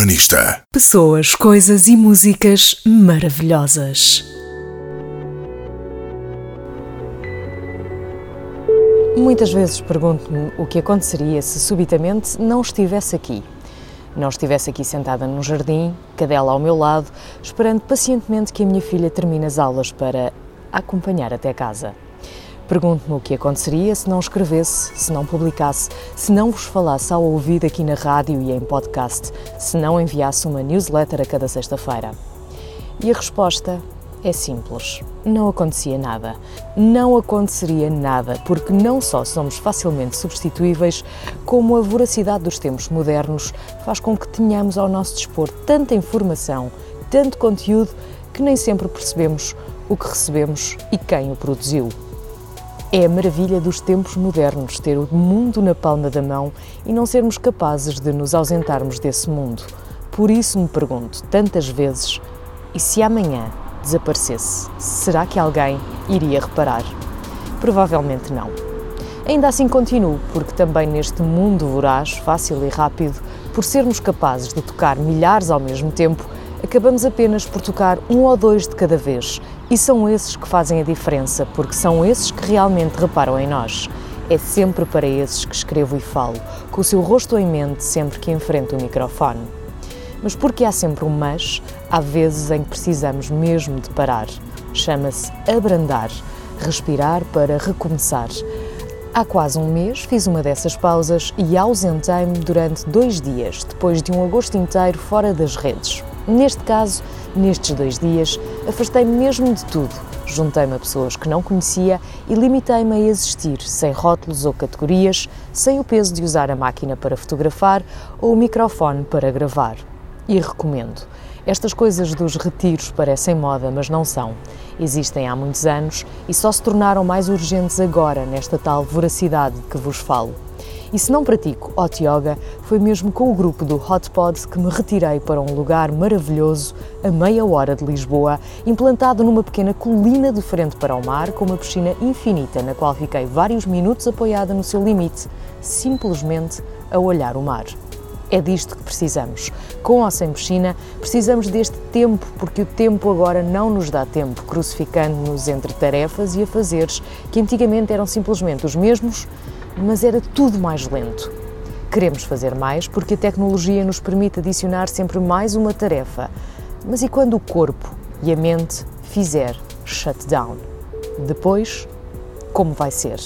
Urbanista. Pessoas, coisas e músicas maravilhosas. Muitas vezes pergunto-me o que aconteceria se subitamente não estivesse aqui. Não estivesse aqui sentada num jardim, cadela ao meu lado, esperando pacientemente que a minha filha termine as aulas para acompanhar até casa. Pergunto-me o que aconteceria se não escrevesse, se não publicasse, se não vos falasse ao ouvido aqui na rádio e em podcast, se não enviasse uma newsletter a cada sexta-feira. E a resposta é simples: não acontecia nada. Não aconteceria nada, porque não só somos facilmente substituíveis, como a voracidade dos tempos modernos faz com que tenhamos ao nosso dispor tanta informação, tanto conteúdo, que nem sempre percebemos o que recebemos e quem o produziu. É a maravilha dos tempos modernos ter o mundo na palma da mão e não sermos capazes de nos ausentarmos desse mundo. Por isso me pergunto tantas vezes: e se amanhã desaparecesse, será que alguém iria reparar? Provavelmente não. Ainda assim continuo, porque também neste mundo voraz, fácil e rápido, por sermos capazes de tocar milhares ao mesmo tempo, acabamos apenas por tocar um ou dois de cada vez. E são esses que fazem a diferença, porque são esses que realmente reparam em nós. É sempre para esses que escrevo e falo, com o seu rosto em mente sempre que enfrento o microfone. Mas porque há sempre um mas, há vezes em que precisamos mesmo de parar. Chama-se abrandar, respirar para recomeçar. Há quase um mês fiz uma dessas pausas e ausentei-me durante dois dias, depois de um agosto inteiro fora das redes. Neste caso, nestes dois dias, afastei-me mesmo de tudo. Juntei-me a pessoas que não conhecia e limitei-me a existir, sem rótulos ou categorias, sem o peso de usar a máquina para fotografar ou o microfone para gravar. E recomendo. Estas coisas dos retiros parecem moda, mas não são. Existem há muitos anos e só se tornaram mais urgentes agora, nesta tal voracidade de que vos falo. E se não pratico hot yoga, foi mesmo com o grupo do Hot Pod que me retirei para um lugar maravilhoso, a meia hora de Lisboa, implantado numa pequena colina de frente para o mar, com uma piscina infinita na qual fiquei vários minutos apoiada no seu limite, simplesmente a olhar o mar. É disto que precisamos. Com ou sem piscina, precisamos deste tempo, porque o tempo agora não nos dá tempo, crucificando-nos entre tarefas e afazeres que antigamente eram simplesmente os mesmos, mas era tudo mais lento. Queremos fazer mais porque a tecnologia nos permite adicionar sempre mais uma tarefa. Mas e quando o corpo e a mente fizer shutdown? Depois, como vai ser?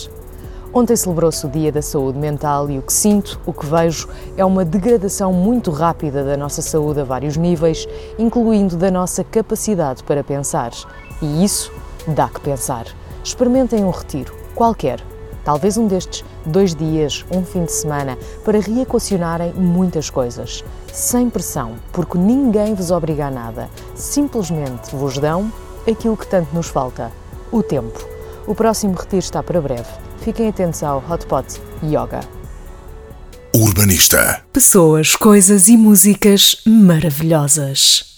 Ontem celebrou-se o Dia da Saúde Mental e o que sinto, o que vejo, é uma degradação muito rápida da nossa saúde a vários níveis, incluindo da nossa capacidade para pensar. E isso dá que pensar. Experimentem um retiro, qualquer, talvez um destes, dois dias, um fim de semana, para reequacionarem muitas coisas. Sem pressão, porque ninguém vos obriga a nada. Simplesmente vos dão aquilo que tanto nos falta: o tempo. O próximo retiro está para breve. Fiquem atentos ao Hotpot Yoga. Urbanista. Pessoas, coisas e músicas maravilhosas.